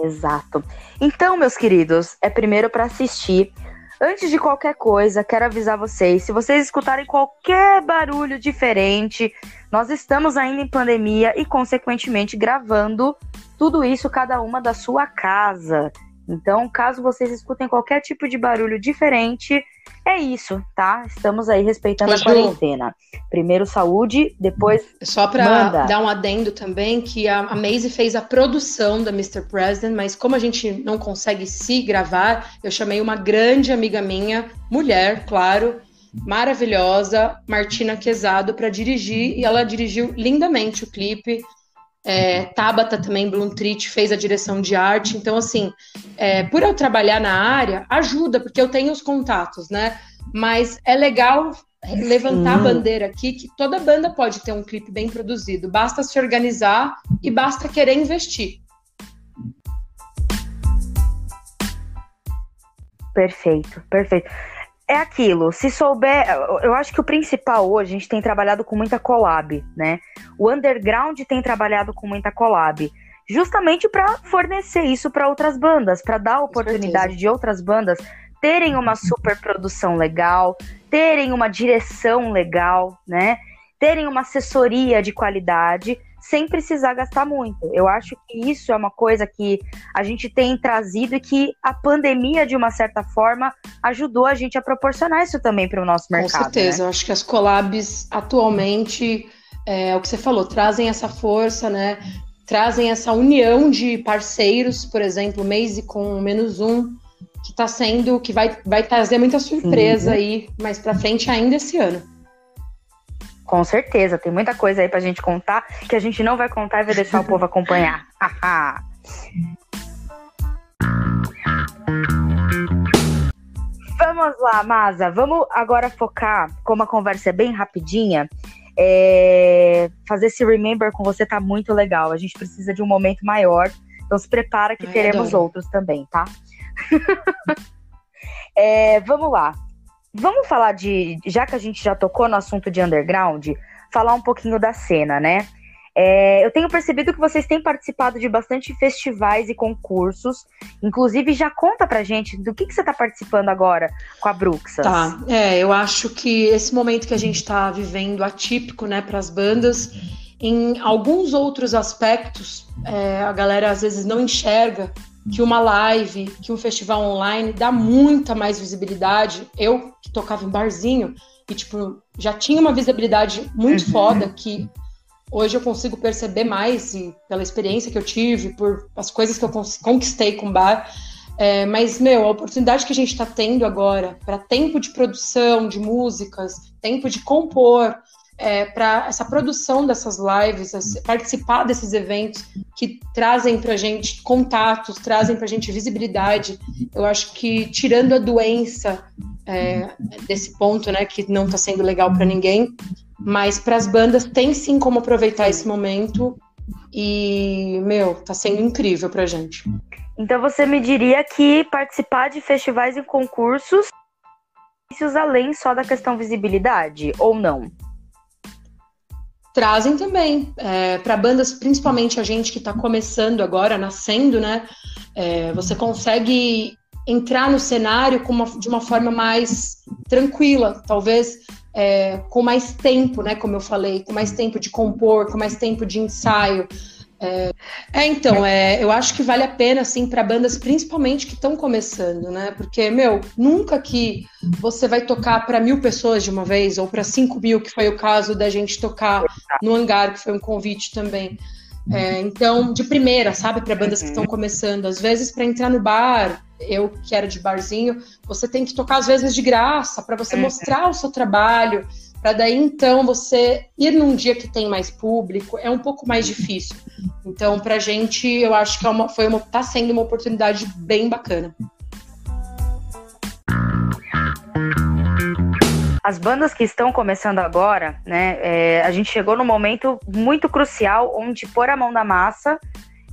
Exato. Então, meus queridos, é primeiro para assistir. Antes de qualquer coisa, quero avisar vocês: se vocês escutarem qualquer barulho diferente, nós estamos ainda em pandemia e, consequentemente, gravando tudo isso cada uma da sua casa. Então, caso vocês escutem qualquer tipo de barulho diferente, é isso, tá? Estamos aí respeitando Mas, a quarentena. Primeiro saúde, depois. Só para dar um adendo também, que a, a Maisie fez a produção da Mr. President, mas como a gente não consegue se gravar, eu chamei uma grande amiga minha, mulher, claro, maravilhosa, Martina Quezado, para dirigir, e ela dirigiu lindamente o clipe. É, Tabata também, Blumtrit, fez a direção de arte. Então, assim, é, por eu trabalhar na área, ajuda, porque eu tenho os contatos, né? Mas é legal levantar Sim. a bandeira aqui que toda banda pode ter um clipe bem produzido. Basta se organizar e basta querer investir. Perfeito, perfeito é aquilo, se souber, eu acho que o principal hoje, a gente tem trabalhado com muita collab, né? O underground tem trabalhado com muita collab, justamente para fornecer isso para outras bandas, para dar oportunidade de outras bandas terem uma super produção legal, terem uma direção legal, né? Terem uma assessoria de qualidade sem precisar gastar muito. Eu acho que isso é uma coisa que a gente tem trazido e que a pandemia, de uma certa forma, ajudou a gente a proporcionar isso também para o nosso mercado. Com certeza, né? eu acho que as collabs atualmente, é o que você falou, trazem essa força, né? Trazem essa união de parceiros, por exemplo, Maze com menos um, que está sendo, que vai, vai trazer muita surpresa Sim. aí mais para frente ainda esse ano. Com certeza, tem muita coisa aí pra gente contar que a gente não vai contar e vai deixar o povo acompanhar. Vamos lá, Masa. Vamos agora focar, como a conversa é bem rapidinha, é... fazer esse remember com você tá muito legal. A gente precisa de um momento maior, então se prepara que Ai, teremos adoro. outros também, tá? é, vamos lá. Vamos falar de. Já que a gente já tocou no assunto de underground, falar um pouquinho da cena, né? É, eu tenho percebido que vocês têm participado de bastante festivais e concursos. Inclusive, já conta pra gente do que, que você está participando agora com a Bruxas. Tá, é, eu acho que esse momento que a gente está vivendo atípico, né, para as bandas, em alguns outros aspectos, é, a galera às vezes não enxerga que uma live, que um festival online dá muita mais visibilidade. Eu, que tocava em barzinho, e tipo, já tinha uma visibilidade muito uhum. foda que hoje eu consigo perceber mais e pela experiência que eu tive, por as coisas que eu conquistei com bar. É, mas, meu, a oportunidade que a gente está tendo agora para tempo de produção de músicas, tempo de compor, é, para essa produção dessas lives, participar desses eventos que trazem para a gente contatos, trazem para a gente visibilidade. Eu acho que tirando a doença é, desse ponto, né, que não está sendo legal para ninguém, mas para as bandas tem sim como aproveitar esse momento e meu, tá sendo incrível para a gente. Então você me diria que participar de festivais e concursos além só da questão visibilidade ou não? trazem também é, para bandas, principalmente a gente que está começando agora, nascendo, né? É, você consegue entrar no cenário uma, de uma forma mais tranquila, talvez é, com mais tempo, né? Como eu falei, com mais tempo de compor, com mais tempo de ensaio. É, é, então, é, eu acho que vale a pena, assim, para bandas principalmente que estão começando, né? Porque, meu, nunca que você vai tocar para mil pessoas de uma vez, ou para cinco mil, que foi o caso da gente tocar no hangar, que foi um convite também. É, então, de primeira, sabe, para bandas que estão começando. Às vezes, para entrar no bar, eu que era de barzinho, você tem que tocar às vezes de graça, para você mostrar o seu trabalho para daí então você ir num dia que tem mais público é um pouco mais difícil. Então, para a gente, eu acho que é uma, foi uma, tá sendo uma oportunidade bem bacana. As bandas que estão começando agora, né, é, a gente chegou num momento muito crucial onde pôr a mão na massa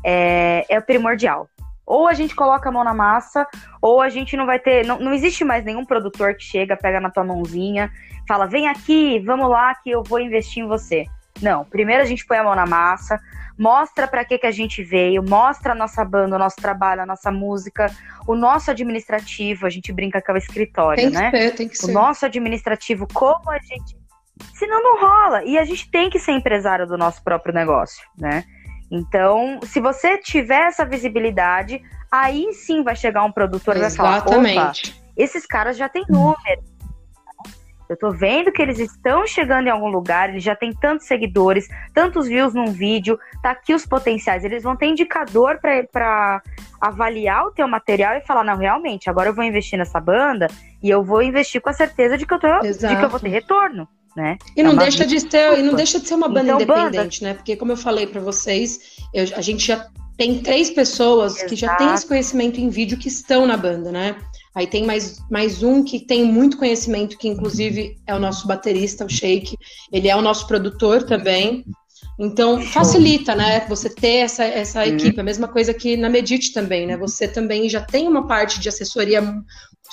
é, é primordial. Ou a gente coloca a mão na massa, ou a gente não vai ter. Não, não existe mais nenhum produtor que chega, pega na tua mãozinha fala, vem aqui, vamos lá que eu vou investir em você. Não, primeiro a gente põe a mão na massa, mostra para que, que a gente veio, mostra a nossa banda, o nosso trabalho, a nossa música, o nosso administrativo, a gente brinca que é o escritório, tem que né? Ser, tem que o ser. nosso administrativo, como a gente. Senão não rola. E a gente tem que ser empresário do nosso próprio negócio, né? Então, se você tiver essa visibilidade, aí sim vai chegar um produtor e vai falar: esses caras já têm número Eu tô vendo que eles estão chegando em algum lugar, eles já têm tantos seguidores, tantos views num vídeo, tá aqui os potenciais. Eles vão ter indicador para avaliar o teu material e falar, não, realmente, agora eu vou investir nessa banda e eu vou investir com a certeza de que eu, tô, de que eu vou ter retorno. Né? E não, é deixa de ser, e não deixa de ser uma banda então, independente, banda... né? Porque, como eu falei para vocês, eu, a gente já tem três pessoas Exato. que já têm esse conhecimento em vídeo que estão na banda, né? Aí tem mais, mais um que tem muito conhecimento, que inclusive é o nosso baterista, o Shake. Ele é o nosso produtor também. Então, facilita, né? Você ter essa, essa uhum. equipe. A mesma coisa que na Medite também, né? Você também já tem uma parte de assessoria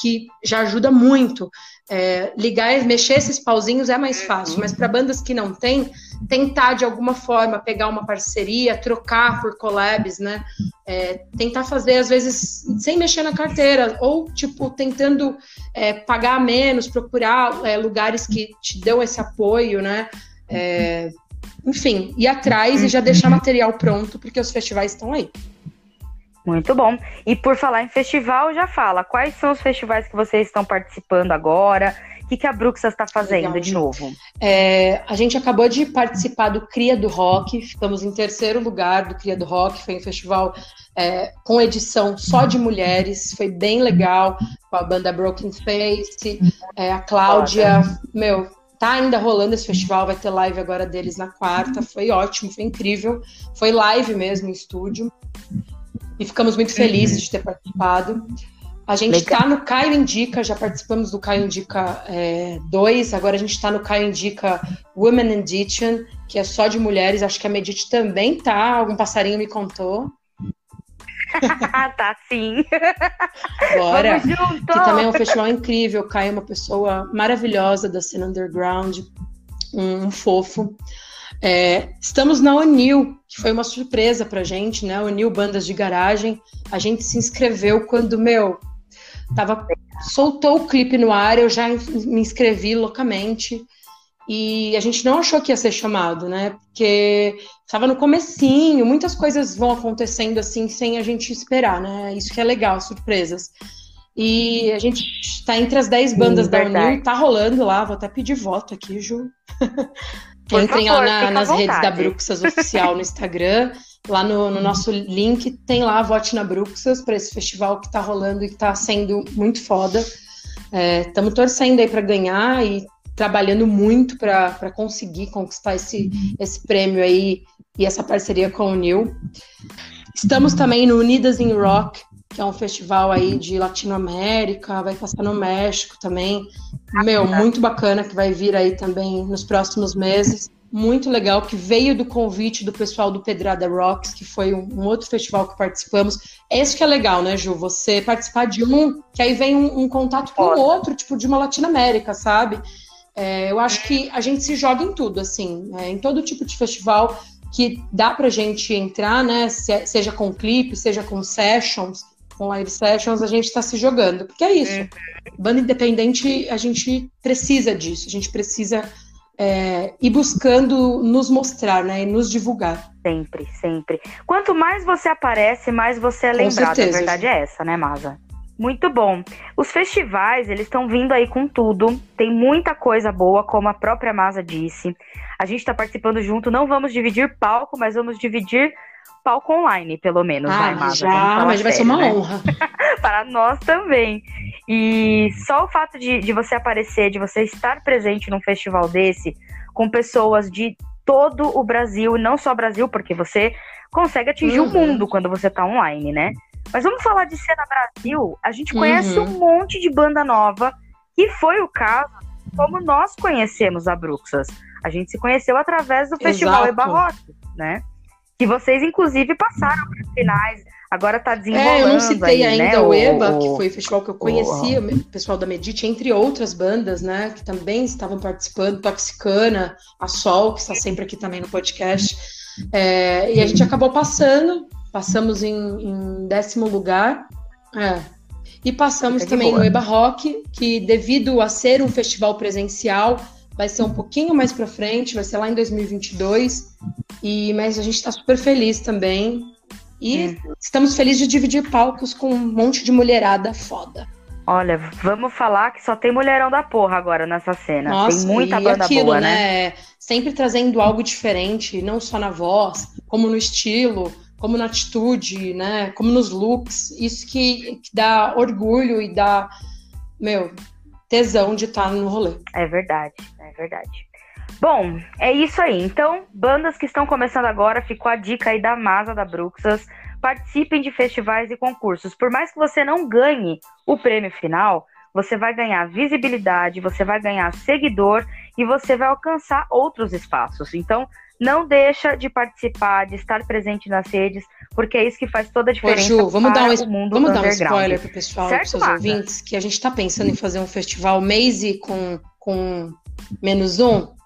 que já ajuda muito. É, ligar, mexer esses pauzinhos é mais fácil, mas para bandas que não têm, tentar de alguma forma pegar uma parceria, trocar por collabs, né? É, tentar fazer, às vezes, sem mexer na carteira, ou tipo, tentando é, pagar menos, procurar é, lugares que te dão esse apoio, né? É, enfim, ir atrás e já deixar material pronto, porque os festivais estão aí. Muito bom. E por falar em festival, já fala, quais são os festivais que vocês estão participando agora? O que, que a Bruxas está fazendo Legal. de novo? É, a gente acabou de participar do Cria do Rock, ficamos em terceiro lugar do Cria do Rock, foi um festival é, com edição só de mulheres, foi bem legal, com a banda Broken Face, é, a Cláudia, meu, tá ainda rolando esse festival, vai ter live agora deles na quarta, foi ótimo, foi incrível, foi live mesmo em estúdio e ficamos muito felizes uhum. de ter participado. A gente está no Caio Indica, já participamos do Caio Indica 2, é, agora a gente está no Caio Indica Women in Edition, que é só de mulheres, acho que a Medite também tá, algum passarinho me contou. tá sim. Bora. Que também é um festival incrível. Caio é uma pessoa maravilhosa da cena underground, um, um fofo. É, estamos na Onil, que foi uma surpresa pra gente, né? Onil Bandas de Garagem. A gente se inscreveu quando, meu, tava, soltou o clipe no ar, eu já me inscrevi loucamente. E a gente não achou que ia ser chamado, né? Porque estava no comecinho, muitas coisas vão acontecendo assim sem a gente esperar, né? Isso que é legal, surpresas. E a gente está entre as 10 bandas Sim, da Unil, tá rolando lá, vou até pedir voto aqui, Ju. Por Entrem favor, lá na, nas redes da Bruxas Oficial no Instagram. Lá no, no, nosso link tem lá Vote na Bruxas para esse festival que está rolando e que está sendo muito foda. Estamos é, torcendo aí para ganhar e trabalhando muito para conseguir conquistar esse, esse prêmio aí e essa parceria com o Nil. Estamos também no Unidas in Rock, que é um festival aí de Latinoamérica, vai passar no México também. Meu, muito bacana que vai vir aí também nos próximos meses. Muito legal, que veio do convite do pessoal do Pedrada Rocks, que foi um, um outro festival que participamos. Esse que é legal, né, Ju? Você participar de um, que aí vem um, um contato com o outro, tipo de uma Latinoamérica, sabe? É, eu acho que a gente se joga em tudo, assim, é, em todo tipo de festival que dá pra gente entrar, né? seja com clipe, seja com sessions com live sessions, a gente está se jogando. Porque é isso. Uhum. Banda independente, a gente precisa disso. A gente precisa é, ir buscando nos mostrar, né? E nos divulgar. Sempre, sempre. Quanto mais você aparece, mais você é lembrado. Certeza, a verdade é essa, né, Masa? Muito bom. Os festivais, eles estão vindo aí com tudo. Tem muita coisa boa, como a própria Masa disse. A gente está participando junto. Não vamos dividir palco, mas vamos dividir palco online, pelo menos. Ah, vai, já, mas vai ser uma né? honra. Para nós também. E só o fato de, de você aparecer, de você estar presente num festival desse, com pessoas de todo o Brasil, e não só Brasil, porque você consegue atingir uhum. o mundo quando você tá online, né? Mas vamos falar de cena Brasil. A gente conhece uhum. um monte de banda nova, que foi o caso como nós conhecemos a Bruxas. A gente se conheceu através do Festival Eba Rock, né? Que vocês, inclusive, passaram para as finais. Agora está desenvolvendo. É, eu não citei aí, ainda né, o EBA, o, que foi o festival que eu conhecia, o, o pessoal da Medite, entre outras bandas, né, que também estavam participando, Toxicana, a Sol, que está sempre aqui também no podcast. É, e a gente acabou passando, passamos em, em décimo lugar. É, e passamos também boa. no EBA Rock, que devido a ser um festival presencial, vai ser um pouquinho mais para frente, vai ser lá em 2022. E mas a gente está super feliz também. E é. estamos felizes de dividir palcos com um monte de mulherada foda. Olha, vamos falar que só tem mulherão da porra agora nessa cena. Nossa, tem muita e banda aquilo, boa, né? né? Sempre trazendo algo diferente, não só na voz, como no estilo, como na atitude, né? Como nos looks. Isso que, que dá orgulho e dá, meu, tesão de estar no rolê. É verdade, é verdade. Bom, é isso aí. Então, bandas que estão começando agora, ficou a dica aí da Masa da Bruxas. Participem de festivais e concursos. Por mais que você não ganhe o prêmio final, você vai ganhar visibilidade, você vai ganhar seguidor e você vai alcançar outros espaços. Então, não deixa de participar, de estar presente nas redes, porque é isso que faz toda a Ô, diferença Ju, vamos dar um, para o mundo vamos dar um spoiler pro pessoal, Certo, pros seus ouvintes, que a gente tá pensando em fazer um festival Maze com, com menos um.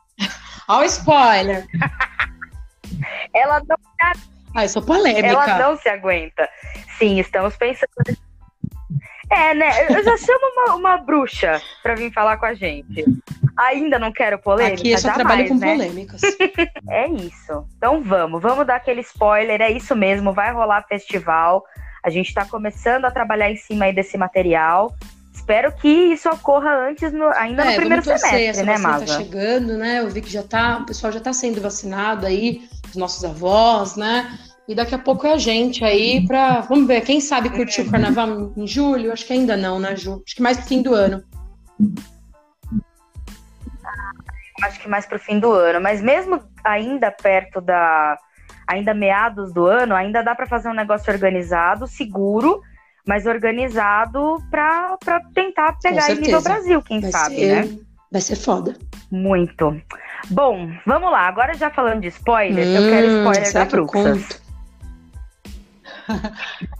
Olha o spoiler! Ela não, Ah, eu sou polêmica. ela não se aguenta. Sim, estamos pensando. É, né? Eu já chamo uma, uma bruxa pra vir falar com a gente. Ainda não quero polêmica, Aqui eu só jamais, trabalho com né? polêmicas. É isso. Então vamos, vamos dar aquele spoiler. É isso mesmo, vai rolar festival. A gente está começando a trabalhar em cima aí desse material. Espero que isso ocorra antes, no- ainda no É, primeiro vamos torcer, semestre, né, Maza? tá chegando, né? Eu vi que já tá, o pessoal já tá sendo vacinado aí, os nossos avós, né? E daqui a pouco é a gente aí pra, vamos ver, quem sabe curtir o carnaval em julho? Acho que ainda não, né, Ju? Acho que mais pro fim do ano. Acho que mais pro fim do ano. Mas mesmo ainda perto da. Ainda meados do ano, ainda dá para fazer um negócio organizado, seguro, mas organizado para tentar pegar em nível. Brasil, quem Vai sabe, ser, né? vai ser foda. Muito. Bom, vamos lá. Agora já falando de spoiler, eu quero Hum, spoiler da Bruxas.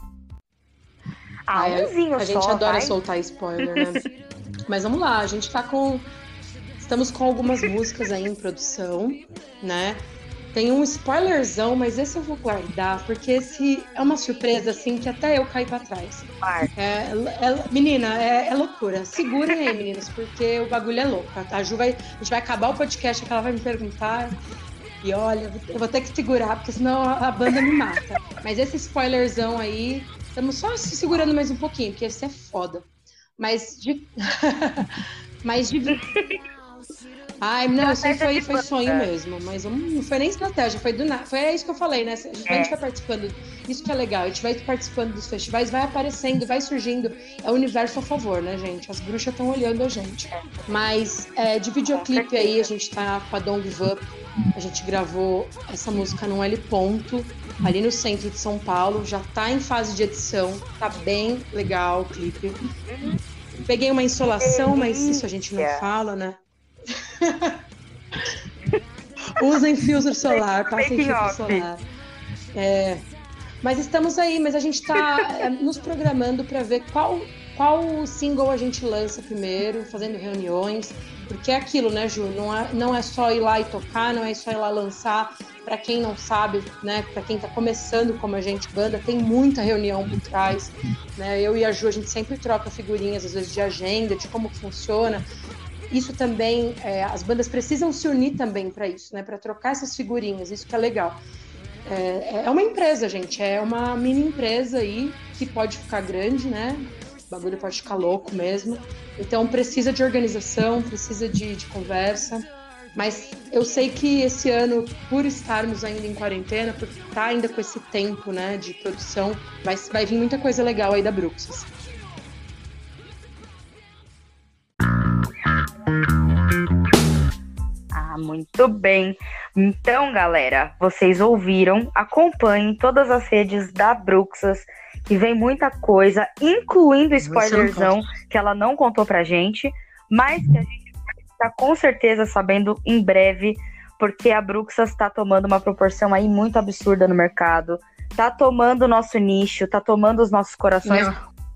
Ah, umzinho A gente só, adora vai. soltar spoiler, né? Mas vamos lá, a gente tá com. Estamos com algumas músicas aí em produção, né? Tem um spoilerzão, mas esse eu vou guardar, porque esse é uma surpresa, assim, que até eu caí pra trás. É, é- menina, é, é loucura. Segurem aí, meninas, porque o bagulho é louco. A Ju vai. A gente vai acabar o podcast que ela vai me perguntar. E olha, eu vou ter que segurar, porque senão a, a banda me mata. Mas esse spoilerzão aí, estamos só se segurando mais um pouquinho, porque esse é foda. Mas de. Mas de. Ai, não, isso foi, foi sonho mesmo, mas não foi nem estratégia, foi do nada. Foi é isso que eu falei, né? A gente, a gente vai participando, isso que é legal, a gente vai participando dos festivais, vai aparecendo, vai surgindo. É o universo a favor, né, gente? As bruxas estão olhando a gente. Mas é, de videoclipe aí, a gente tá com a Don't Give Up, a gente gravou essa música num L ponto, ali no centro de São Paulo, já tá em fase de edição, tá bem legal o clipe. Peguei uma insolação, mas isso a gente não fala, né? Usem filtro solar, passem filtro solar. É, mas estamos aí, mas a gente está nos programando para ver qual, qual single a gente lança primeiro, fazendo reuniões, porque é aquilo, né, Ju? Não é, não é só ir lá e tocar, não é só ir lá lançar. Para quem não sabe, né, para quem está começando como a gente banda, tem muita reunião por trás. Né? Eu e a Ju, a gente sempre troca figurinhas, às vezes de agenda, de como funciona isso também, é, as bandas precisam se unir também para isso, né? Para trocar essas figurinhas, isso que é legal. É, é uma empresa, gente, é uma mini empresa aí que pode ficar grande, né? O bagulho pode ficar louco mesmo. Então precisa de organização, precisa de, de conversa. Mas eu sei que esse ano, por estarmos ainda em quarentena, por estar ainda com esse tempo né, de produção, vai, vai vir muita coisa legal aí da Bruxas. Ah, muito bem. Então, galera, vocês ouviram, acompanhem todas as redes da Bruxas, que vem muita coisa, incluindo o Você não spoilerzão que ela não contou pra gente, mas que a gente vai ficar com certeza sabendo em breve, porque a Bruxas está tomando uma proporção aí muito absurda no mercado. Tá tomando o nosso nicho, tá tomando os nossos corações.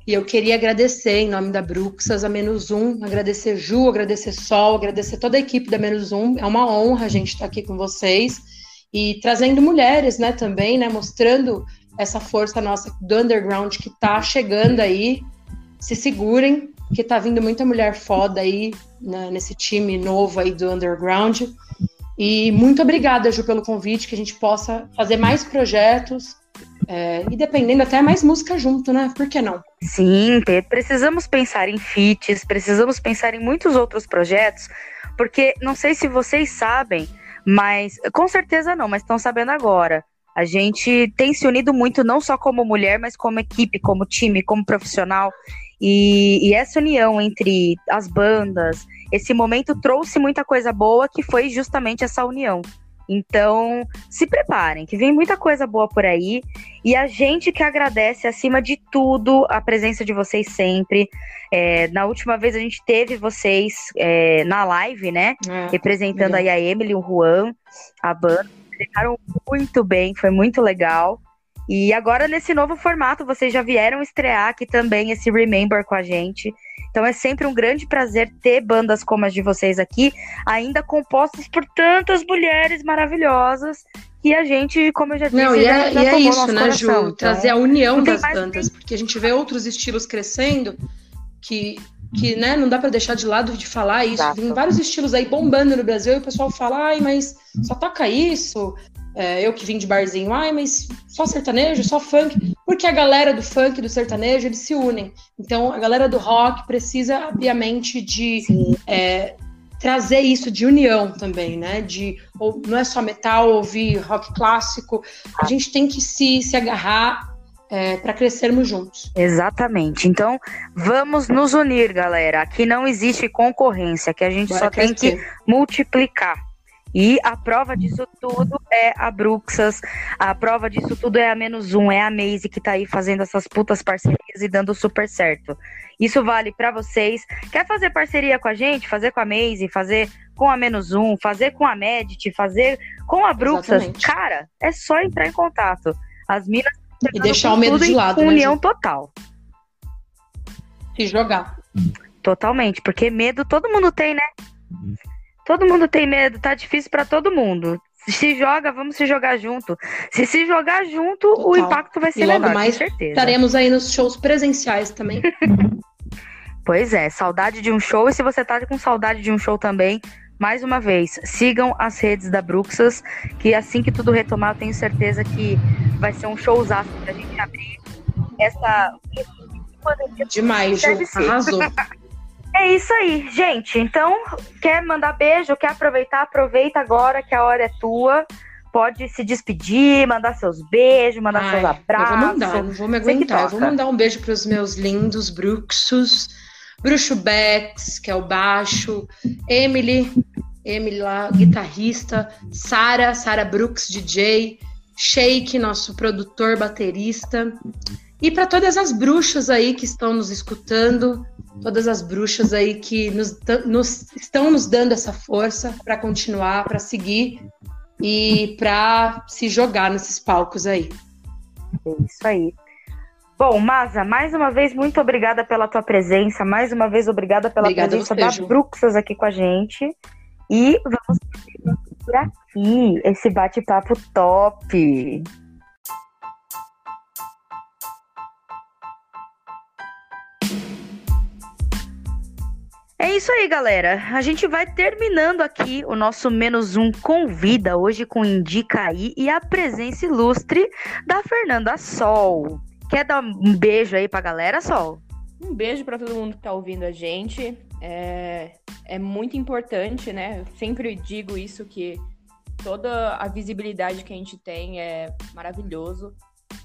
E eu queria agradecer, em nome da Bruxas, a Menos Um, agradecer Ju, agradecer Sol, agradecer toda a equipe da Menos Um. É uma honra a gente estar aqui com vocês e trazendo mulheres, né, também, né, mostrando essa força nossa do underground que tá chegando aí. Se segurem, que tá vindo muita mulher foda aí né, nesse time novo aí do underground. E muito obrigada, Ju, pelo convite, que a gente possa fazer mais projetos É, e dependendo até mais música junto, né? Por que não? Sim, precisamos pensar em feats, precisamos pensar em muitos outros projetos, porque não sei se vocês sabem, mas com certeza não, mas estão sabendo agora. A gente tem se unido muito, não só como mulher, mas como equipe, como time, como profissional. E, e, essa união entre as bandas, esse momento trouxe muita coisa boa, que foi justamente essa união. Então, se preparem, que vem muita coisa boa por aí. E a gente que agradece, acima de tudo, a presença de vocês sempre. É, na última vez a gente teve vocês é, na live, né? É, representando aí a Emily, o Juan, a banda. Ficaram muito bem, foi muito legal. E agora, nesse novo formato, vocês já vieram estrear aqui também esse Remember com a gente. Então é sempre um grande prazer ter bandas como as de vocês aqui, ainda compostas por tantas mulheres maravilhosas. E a gente, como eu já disse, Não, e é, já, e é isso, né, Ju? Então, trazer a união das bandas, porque a gente vê outros estilos crescendo que que né, não dá para deixar de lado de falar isso. Exato. Tem vários estilos aí bombando no Brasil e o pessoal fala, ai, mas só toca isso, é, eu que vim de barzinho, ai, mas só sertanejo, só funk, porque a galera do funk e do sertanejo, eles se unem. Então, a galera do rock precisa, obviamente, de é, trazer isso de união também, né? De ou, não é só metal, ouvir rock clássico, a gente tem que se, se agarrar é, para crescermos juntos. Exatamente. Então, vamos nos unir, galera. Aqui não existe concorrência, que a gente Bora só crescer. tem que multiplicar. E a prova disso tudo é a Bruxas, a prova disso tudo é a menos um, é a Maze que tá aí fazendo essas putas parcerias e dando super certo. Isso vale para vocês. Quer fazer parceria com a gente? Fazer com a Maze, fazer com a menos um, fazer com a Medit, fazer com a Bruxas? Exatamente. Cara, é só entrar em contato. As minas e deixar o medo de lado, né, união total. Se jogar. Totalmente, porque medo todo mundo tem, né? Todo mundo tem medo, tá difícil para todo mundo. Se joga, vamos se jogar junto. Se se jogar junto, Total. o impacto vai ser e logo menor, mais com certeza. Estaremos aí nos shows presenciais também. pois é, saudade de um show. E se você tá com saudade de um show também, mais uma vez, sigam as redes da Bruxas, que assim que tudo retomar, eu tenho certeza que vai ser um showzaço pra gente abrir essa. Demais, Ju. Arrasou. É isso aí, gente. Então, quer mandar beijo, quer aproveitar? Aproveita agora que a hora é tua. Pode se despedir, mandar seus beijos, mandar Ai, seus abraços. Eu vou mandar, não vou me aguentar. Eu vou mandar um beijo para os meus lindos bruxos, Bruxo Bex, que é o baixo, Emily, Emily lá, guitarrista, Sara, Sara Brooks, DJ, Shake, nosso produtor, baterista. E para todas as bruxas aí que estão nos escutando, todas as bruxas aí que nos, nos estão nos dando essa força para continuar, para seguir e para se jogar nesses palcos aí. É isso aí. Bom, Maza, mais uma vez, muito obrigada pela tua presença. Mais uma vez, obrigada pela obrigada presença da Bruxas aqui com a gente. E vamos por aqui esse bate-papo top. É isso aí, galera. A gente vai terminando aqui o nosso menos um convida hoje com Indica aí e a presença ilustre da Fernanda Sol. Quer dar um beijo aí pra galera, Sol? Um beijo para todo mundo que tá ouvindo a gente. É, é muito importante, né? Eu sempre digo isso que toda a visibilidade que a gente tem é maravilhoso,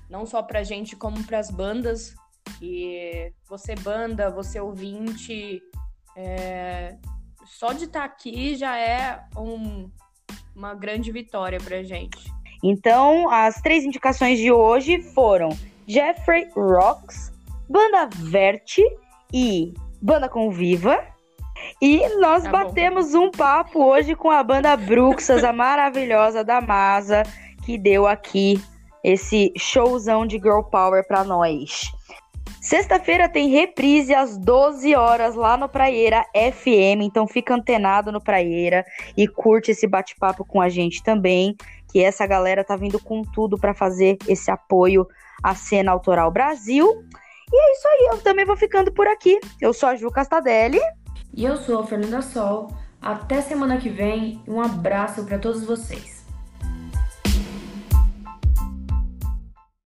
não só pra gente como para as bandas. E você banda, você ouvinte, é, só de estar tá aqui já é um, uma grande vitória pra gente. Então, as três indicações de hoje foram Jeffrey Rocks, Banda Verte e Banda Conviva. E nós tá batemos bom. um papo hoje com a banda Bruxas, a maravilhosa da Masa, que deu aqui esse showzão de girl power para nós. Sexta-feira tem reprise às 12 horas lá no Praieira FM, então fica antenado no Praieira e curte esse bate-papo com a gente também, que essa galera tá vindo com tudo para fazer esse apoio à cena autoral Brasil. E é isso aí, eu também vou ficando por aqui. Eu sou a Ju Castadelli. E eu sou a Fernanda Sol. Até semana que vem. Um abraço para todos vocês.